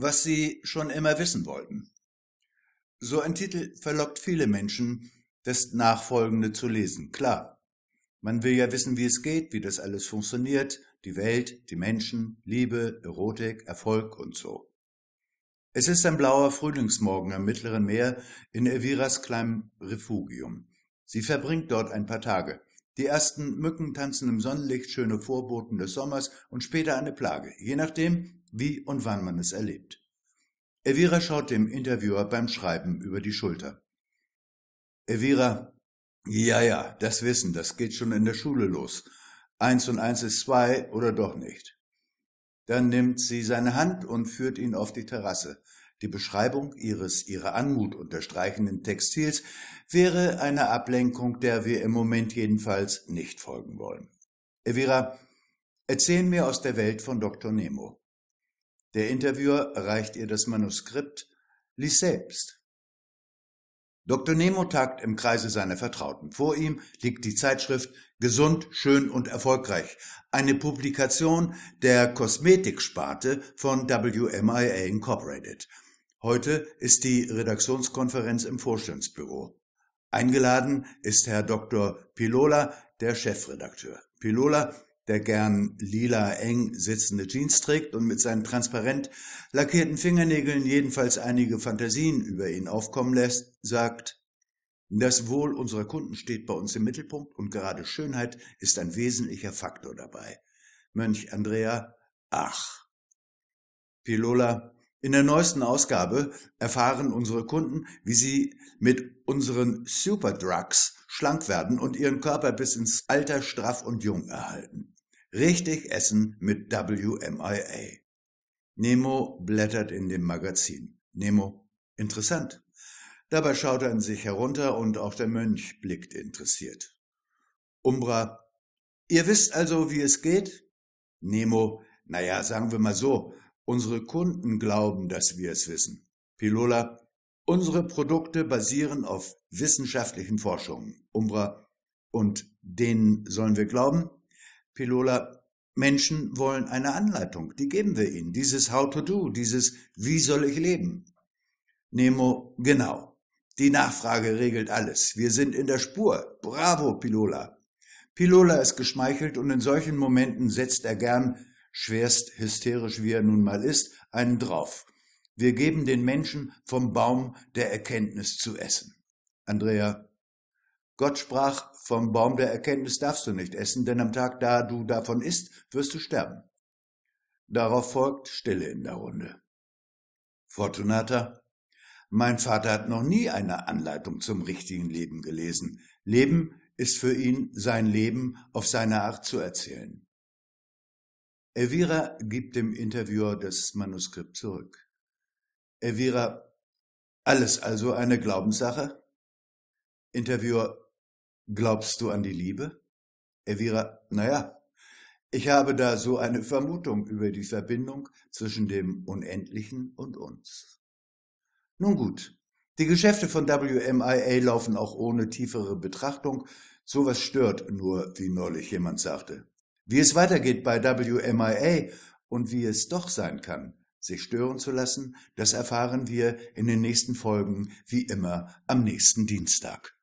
was Sie schon immer wissen wollten. So ein Titel verlockt viele Menschen, das Nachfolgende zu lesen. Klar, man will ja wissen, wie es geht, wie das alles funktioniert, die Welt, die Menschen, Liebe, Erotik, Erfolg und so. Es ist ein blauer Frühlingsmorgen am Mittleren Meer in Elviras kleinem Refugium. Sie verbringt dort ein paar Tage. Die ersten Mücken tanzen im Sonnenlicht, schöne Vorboten des Sommers und später eine Plage, je nachdem, wie und wann man es erlebt. Elvira schaut dem Interviewer beim Schreiben über die Schulter. Elvira, ja, ja, das Wissen, das geht schon in der Schule los. Eins und eins ist zwei oder doch nicht. Dann nimmt sie seine Hand und führt ihn auf die Terrasse. Die Beschreibung ihres ihre Anmut unterstreichenden Textils wäre eine Ablenkung, der wir im Moment jedenfalls nicht folgen wollen. Elvira, erzählen mir aus der Welt von Dr. Nemo. Der Interviewer reicht ihr das Manuskript, lies selbst. Dr. Nemo tagt im Kreise seiner Vertrauten. Vor ihm liegt die Zeitschrift Gesund, schön und erfolgreich, eine Publikation der Kosmetiksparte von WMIA Incorporated. Heute ist die Redaktionskonferenz im Vorstandsbüro. Eingeladen ist Herr Dr. Pilola, der Chefredakteur. Pilola der gern lila eng sitzende Jeans trägt und mit seinen transparent lackierten Fingernägeln jedenfalls einige Fantasien über ihn aufkommen lässt, sagt, das Wohl unserer Kunden steht bei uns im Mittelpunkt und gerade Schönheit ist ein wesentlicher Faktor dabei. Mönch Andrea, ach. Pilola, in der neuesten Ausgabe erfahren unsere Kunden, wie sie mit unseren Superdrugs schlank werden und ihren Körper bis ins Alter straff und jung erhalten. Richtig essen mit WMIA. Nemo blättert in dem Magazin. Nemo, interessant. Dabei schaut er an sich herunter und auch der Mönch blickt interessiert. Umbra, ihr wisst also, wie es geht? Nemo, naja, sagen wir mal so, unsere Kunden glauben, dass wir es wissen. Pilola, unsere Produkte basieren auf wissenschaftlichen Forschungen. Umbra, und denen sollen wir glauben? Pilola, Menschen wollen eine Anleitung, die geben wir ihnen. Dieses How to do, dieses Wie soll ich leben? Nemo, genau. Die Nachfrage regelt alles. Wir sind in der Spur. Bravo, Pilola. Pilola ist geschmeichelt und in solchen Momenten setzt er gern, schwerst hysterisch wie er nun mal ist, einen drauf. Wir geben den Menschen vom Baum der Erkenntnis zu essen. Andrea, Gott sprach, vom Baum der Erkenntnis darfst du nicht essen, denn am Tag, da du davon isst, wirst du sterben. Darauf folgt Stille in der Runde. Fortunata, mein Vater hat noch nie eine Anleitung zum richtigen Leben gelesen. Leben ist für ihn sein Leben auf seine Art zu erzählen. Elvira gibt dem Interviewer das Manuskript zurück. Elvira, alles also eine Glaubenssache? Interviewer, Glaubst du an die Liebe? Elvira, naja, ich habe da so eine Vermutung über die Verbindung zwischen dem Unendlichen und uns. Nun gut, die Geschäfte von WMIA laufen auch ohne tiefere Betrachtung. Sowas stört nur, wie neulich jemand sagte. Wie es weitergeht bei WMIA und wie es doch sein kann, sich stören zu lassen, das erfahren wir in den nächsten Folgen, wie immer am nächsten Dienstag.